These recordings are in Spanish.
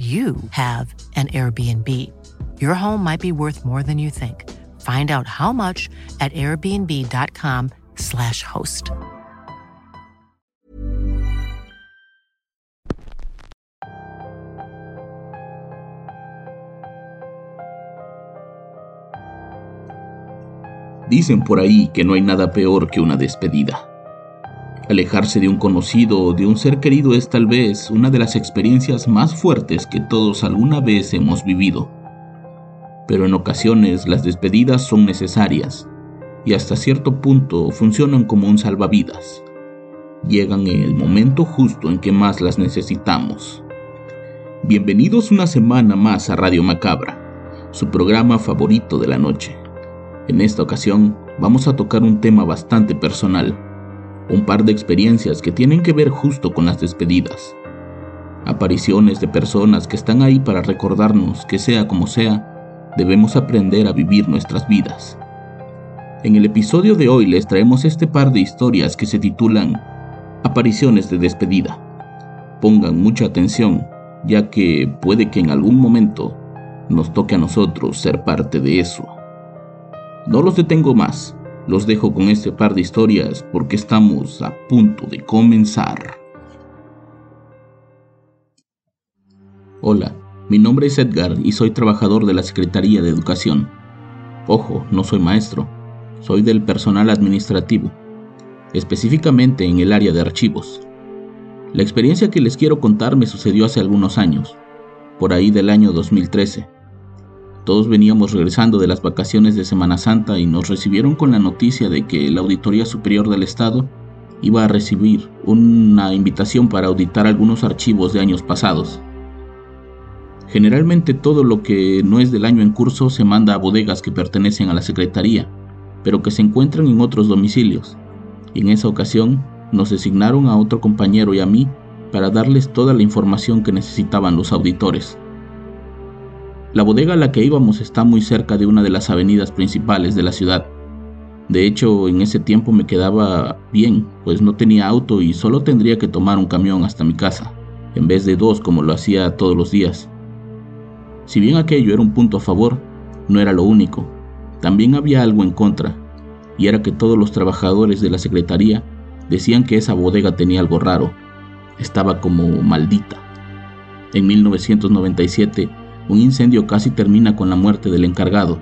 you have an Airbnb. Your home might be worth more than you think. Find out how much at airbnb.com/slash host. Dicen por ahí que no hay nada peor que una despedida. Alejarse de un conocido o de un ser querido es tal vez una de las experiencias más fuertes que todos alguna vez hemos vivido. Pero en ocasiones las despedidas son necesarias y hasta cierto punto funcionan como un salvavidas. Llegan en el momento justo en que más las necesitamos. Bienvenidos una semana más a Radio Macabra, su programa favorito de la noche. En esta ocasión vamos a tocar un tema bastante personal, un par de experiencias que tienen que ver justo con las despedidas. Apariciones de personas que están ahí para recordarnos que sea como sea, debemos aprender a vivir nuestras vidas. En el episodio de hoy les traemos este par de historias que se titulan Apariciones de despedida. Pongan mucha atención, ya que puede que en algún momento nos toque a nosotros ser parte de eso. No los detengo más, los dejo con este par de historias porque estamos a punto de comenzar. Hola, mi nombre es Edgar y soy trabajador de la Secretaría de Educación. Ojo, no soy maestro, soy del personal administrativo, específicamente en el área de archivos. La experiencia que les quiero contar me sucedió hace algunos años, por ahí del año 2013 todos veníamos regresando de las vacaciones de Semana Santa y nos recibieron con la noticia de que la Auditoría Superior del Estado iba a recibir una invitación para auditar algunos archivos de años pasados. Generalmente todo lo que no es del año en curso se manda a bodegas que pertenecen a la Secretaría, pero que se encuentran en otros domicilios. En esa ocasión nos designaron a otro compañero y a mí para darles toda la información que necesitaban los auditores. La bodega a la que íbamos está muy cerca de una de las avenidas principales de la ciudad. De hecho, en ese tiempo me quedaba bien, pues no tenía auto y solo tendría que tomar un camión hasta mi casa, en vez de dos como lo hacía todos los días. Si bien aquello era un punto a favor, no era lo único. También había algo en contra, y era que todos los trabajadores de la secretaría decían que esa bodega tenía algo raro. Estaba como maldita. En 1997 un incendio casi termina con la muerte del encargado.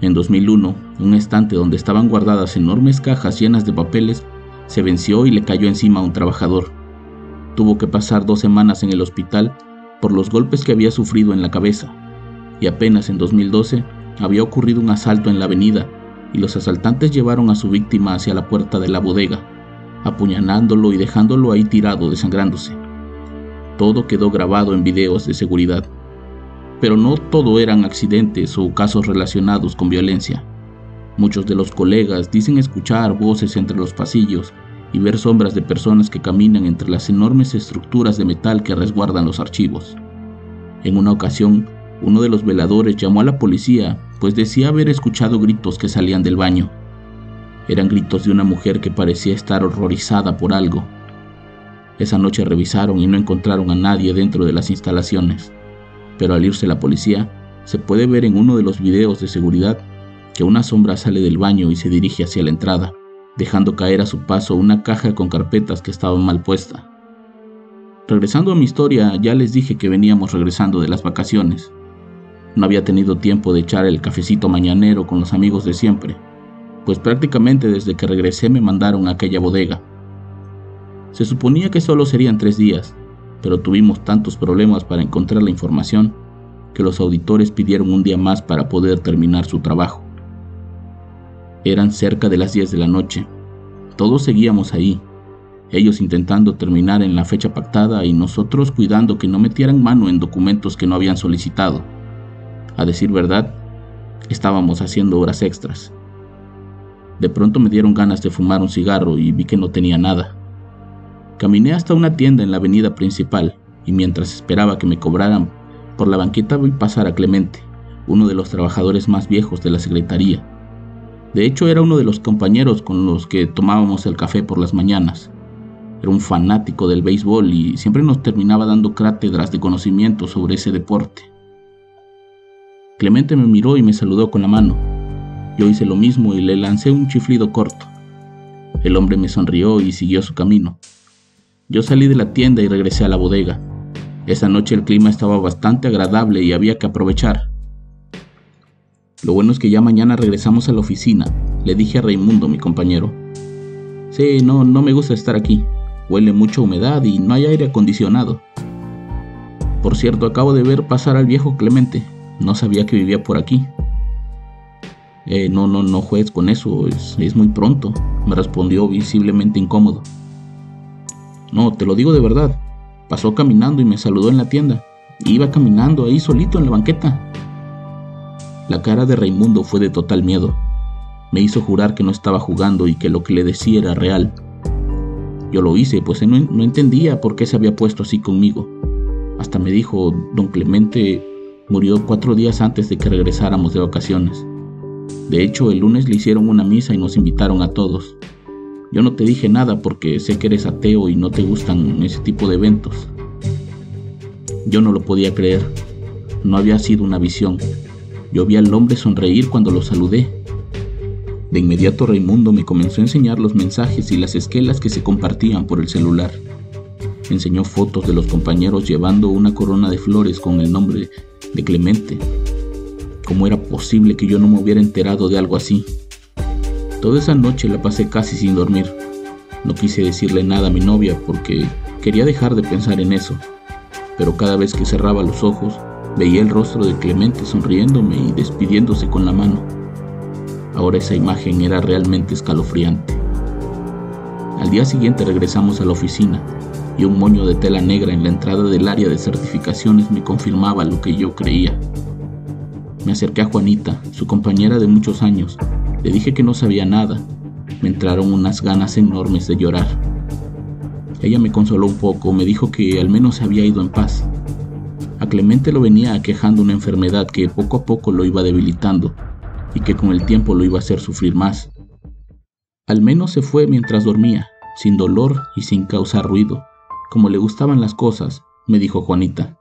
En 2001, un estante donde estaban guardadas enormes cajas llenas de papeles se venció y le cayó encima a un trabajador. Tuvo que pasar dos semanas en el hospital por los golpes que había sufrido en la cabeza. Y apenas en 2012 había ocurrido un asalto en la avenida y los asaltantes llevaron a su víctima hacia la puerta de la bodega, apuñalándolo y dejándolo ahí tirado desangrándose. Todo quedó grabado en videos de seguridad pero no todo eran accidentes o casos relacionados con violencia. Muchos de los colegas dicen escuchar voces entre los pasillos y ver sombras de personas que caminan entre las enormes estructuras de metal que resguardan los archivos. En una ocasión, uno de los veladores llamó a la policía, pues decía haber escuchado gritos que salían del baño. Eran gritos de una mujer que parecía estar horrorizada por algo. Esa noche revisaron y no encontraron a nadie dentro de las instalaciones pero al irse la policía, se puede ver en uno de los videos de seguridad que una sombra sale del baño y se dirige hacia la entrada, dejando caer a su paso una caja con carpetas que estaban mal puesta. Regresando a mi historia, ya les dije que veníamos regresando de las vacaciones. No había tenido tiempo de echar el cafecito mañanero con los amigos de siempre, pues prácticamente desde que regresé me mandaron a aquella bodega. Se suponía que solo serían tres días, pero tuvimos tantos problemas para encontrar la información que los auditores pidieron un día más para poder terminar su trabajo. Eran cerca de las 10 de la noche. Todos seguíamos ahí, ellos intentando terminar en la fecha pactada y nosotros cuidando que no metieran mano en documentos que no habían solicitado, A decir verdad, estábamos haciendo horas extras. De pronto me dieron ganas de fumar un cigarro y vi que no tenía nada. Caminé hasta una tienda en la avenida principal y mientras esperaba que me cobraran por la banqueta vi pasar a Clemente, uno de los trabajadores más viejos de la secretaría. De hecho era uno de los compañeros con los que tomábamos el café por las mañanas. Era un fanático del béisbol y siempre nos terminaba dando cátedras de conocimiento sobre ese deporte. Clemente me miró y me saludó con la mano. Yo hice lo mismo y le lancé un chiflido corto. El hombre me sonrió y siguió su camino. Yo salí de la tienda y regresé a la bodega. Esa noche el clima estaba bastante agradable y había que aprovechar. Lo bueno es que ya mañana regresamos a la oficina, le dije a Raimundo, mi compañero. Sí, no, no me gusta estar aquí. Huele mucha humedad y no hay aire acondicionado. Por cierto, acabo de ver pasar al viejo Clemente. No sabía que vivía por aquí. Eh, no, no, no juegues con eso, es, es muy pronto, me respondió visiblemente incómodo. No, te lo digo de verdad. Pasó caminando y me saludó en la tienda. Iba caminando ahí solito en la banqueta. La cara de Raimundo fue de total miedo. Me hizo jurar que no estaba jugando y que lo que le decía era real. Yo lo hice, pues no, no entendía por qué se había puesto así conmigo. Hasta me dijo, don Clemente murió cuatro días antes de que regresáramos de vacaciones. De hecho, el lunes le hicieron una misa y nos invitaron a todos. Yo no te dije nada porque sé que eres ateo y no te gustan ese tipo de eventos. Yo no lo podía creer. No había sido una visión. Yo vi al hombre sonreír cuando lo saludé. De inmediato Raimundo me comenzó a enseñar los mensajes y las esquelas que se compartían por el celular. Enseñó fotos de los compañeros llevando una corona de flores con el nombre de Clemente. ¿Cómo era posible que yo no me hubiera enterado de algo así? Toda esa noche la pasé casi sin dormir. No quise decirle nada a mi novia porque quería dejar de pensar en eso, pero cada vez que cerraba los ojos veía el rostro de Clemente sonriéndome y despidiéndose con la mano. Ahora esa imagen era realmente escalofriante. Al día siguiente regresamos a la oficina y un moño de tela negra en la entrada del área de certificaciones me confirmaba lo que yo creía. Me acerqué a Juanita, su compañera de muchos años, le dije que no sabía nada. Me entraron unas ganas enormes de llorar. Ella me consoló un poco, me dijo que al menos se había ido en paz. A Clemente lo venía aquejando una enfermedad que poco a poco lo iba debilitando y que con el tiempo lo iba a hacer sufrir más. Al menos se fue mientras dormía, sin dolor y sin causar ruido, como le gustaban las cosas, me dijo Juanita.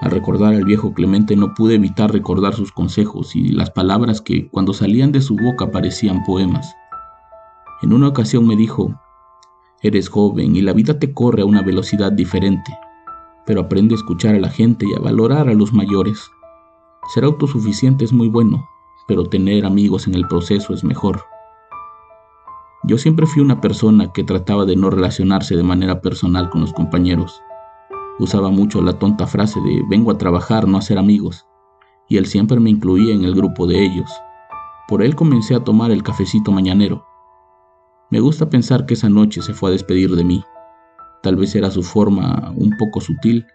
Al recordar al viejo Clemente no pude evitar recordar sus consejos y las palabras que cuando salían de su boca parecían poemas. En una ocasión me dijo, Eres joven y la vida te corre a una velocidad diferente, pero aprende a escuchar a la gente y a valorar a los mayores. Ser autosuficiente es muy bueno, pero tener amigos en el proceso es mejor. Yo siempre fui una persona que trataba de no relacionarse de manera personal con los compañeros. Usaba mucho la tonta frase de vengo a trabajar, no a ser amigos, y él siempre me incluía en el grupo de ellos. Por él comencé a tomar el cafecito mañanero. Me gusta pensar que esa noche se fue a despedir de mí. Tal vez era su forma un poco sutil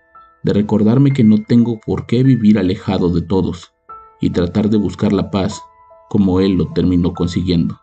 de recordarme que no tengo por qué vivir alejado de todos y tratar de buscar la paz como él lo terminó consiguiendo.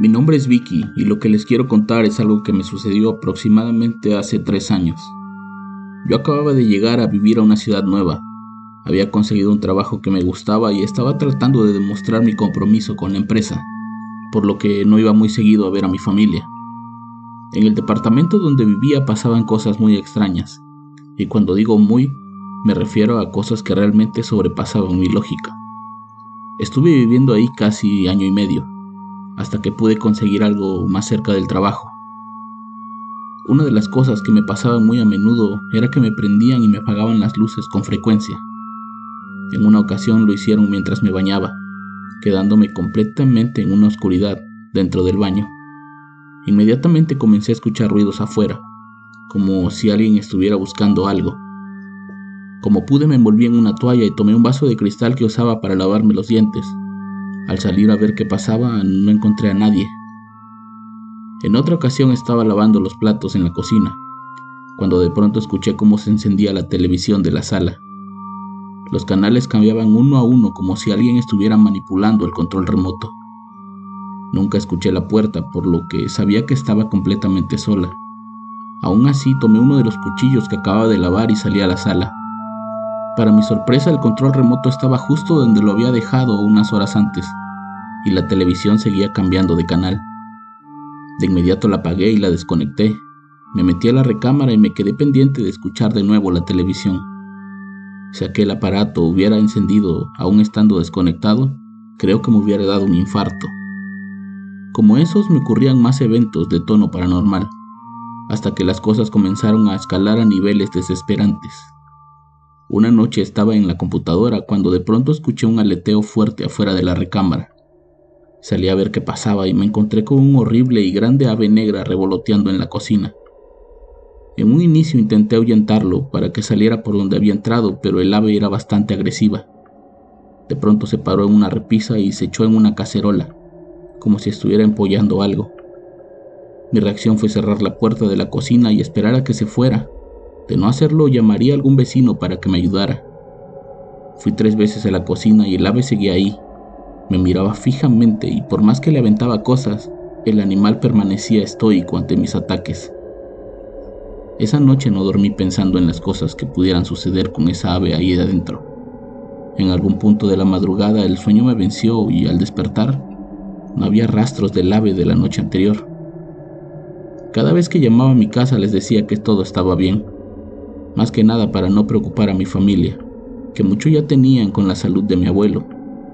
Mi nombre es Vicky y lo que les quiero contar es algo que me sucedió aproximadamente hace tres años. Yo acababa de llegar a vivir a una ciudad nueva. Había conseguido un trabajo que me gustaba y estaba tratando de demostrar mi compromiso con la empresa, por lo que no iba muy seguido a ver a mi familia. En el departamento donde vivía pasaban cosas muy extrañas, y cuando digo muy, me refiero a cosas que realmente sobrepasaban mi lógica. Estuve viviendo ahí casi año y medio hasta que pude conseguir algo más cerca del trabajo. Una de las cosas que me pasaba muy a menudo era que me prendían y me apagaban las luces con frecuencia. En una ocasión lo hicieron mientras me bañaba, quedándome completamente en una oscuridad dentro del baño. Inmediatamente comencé a escuchar ruidos afuera, como si alguien estuviera buscando algo. Como pude me envolví en una toalla y tomé un vaso de cristal que usaba para lavarme los dientes, al salir a ver qué pasaba, no encontré a nadie. En otra ocasión estaba lavando los platos en la cocina, cuando de pronto escuché cómo se encendía la televisión de la sala. Los canales cambiaban uno a uno como si alguien estuviera manipulando el control remoto. Nunca escuché la puerta, por lo que sabía que estaba completamente sola. Aún así tomé uno de los cuchillos que acababa de lavar y salí a la sala. Para mi sorpresa, el control remoto estaba justo donde lo había dejado unas horas antes, y la televisión seguía cambiando de canal. De inmediato la apagué y la desconecté. Me metí a la recámara y me quedé pendiente de escuchar de nuevo la televisión. Si aquel aparato hubiera encendido aún estando desconectado, creo que me hubiera dado un infarto. Como esos me ocurrían más eventos de tono paranormal, hasta que las cosas comenzaron a escalar a niveles desesperantes. Una noche estaba en la computadora cuando de pronto escuché un aleteo fuerte afuera de la recámara. Salí a ver qué pasaba y me encontré con un horrible y grande ave negra revoloteando en la cocina. En un inicio intenté ahuyentarlo para que saliera por donde había entrado, pero el ave era bastante agresiva. De pronto se paró en una repisa y se echó en una cacerola, como si estuviera empollando algo. Mi reacción fue cerrar la puerta de la cocina y esperar a que se fuera, de no hacerlo, llamaría a algún vecino para que me ayudara. Fui tres veces a la cocina y el ave seguía ahí. Me miraba fijamente y por más que le aventaba cosas, el animal permanecía estoico ante mis ataques. Esa noche no dormí pensando en las cosas que pudieran suceder con esa ave ahí adentro. En algún punto de la madrugada el sueño me venció y al despertar no había rastros del ave de la noche anterior. Cada vez que llamaba a mi casa les decía que todo estaba bien, más que nada para no preocupar a mi familia, que mucho ya tenían con la salud de mi abuelo,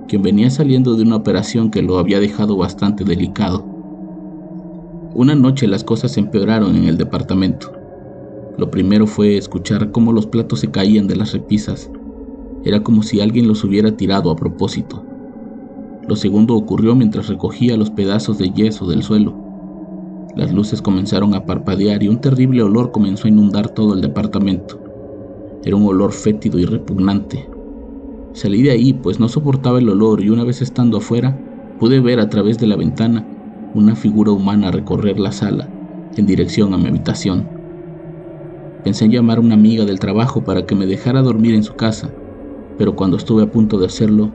quien venía saliendo de una operación que lo había dejado bastante delicado. Una noche las cosas empeoraron en el departamento. Lo primero fue escuchar cómo los platos se caían de las repisas. Era como si alguien los hubiera tirado a propósito. Lo segundo ocurrió mientras recogía los pedazos de yeso del suelo. Las luces comenzaron a parpadear y un terrible olor comenzó a inundar todo el departamento. Era un olor fétido y repugnante. Salí de ahí pues no soportaba el olor y una vez estando afuera pude ver a través de la ventana una figura humana recorrer la sala en dirección a mi habitación. Pensé en llamar a una amiga del trabajo para que me dejara dormir en su casa, pero cuando estuve a punto de hacerlo,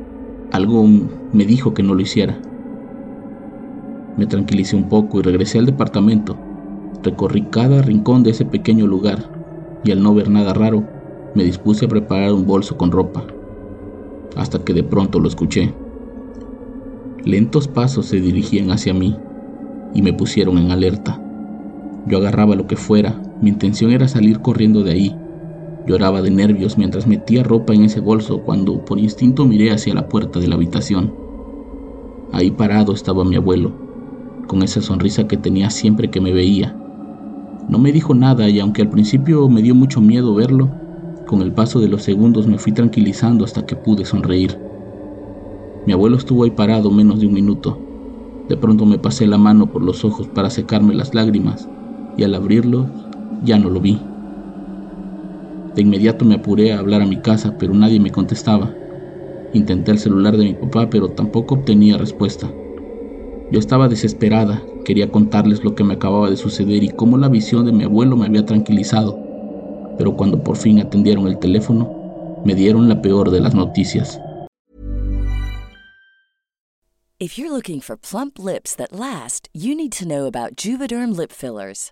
algo me dijo que no lo hiciera. Me tranquilicé un poco y regresé al departamento. Recorrí cada rincón de ese pequeño lugar y al no ver nada raro, me dispuse a preparar un bolso con ropa, hasta que de pronto lo escuché. Lentos pasos se dirigían hacia mí y me pusieron en alerta. Yo agarraba lo que fuera, mi intención era salir corriendo de ahí. Lloraba de nervios mientras metía ropa en ese bolso cuando por instinto miré hacia la puerta de la habitación. Ahí parado estaba mi abuelo, con esa sonrisa que tenía siempre que me veía. No me dijo nada y aunque al principio me dio mucho miedo verlo, con el paso de los segundos me fui tranquilizando hasta que pude sonreír. Mi abuelo estuvo ahí parado menos de un minuto. De pronto me pasé la mano por los ojos para secarme las lágrimas y al abrirlos ya no lo vi. De inmediato me apuré a hablar a mi casa, pero nadie me contestaba. Intenté el celular de mi papá, pero tampoco obtenía respuesta. Yo estaba desesperada, quería contarles lo que me acababa de suceder y cómo la visión de mi abuelo me había tranquilizado, pero cuando por fin atendieron el teléfono, me dieron la peor de las noticias. If you're looking for plump lips that last, you need to know about Juvederm lip fillers.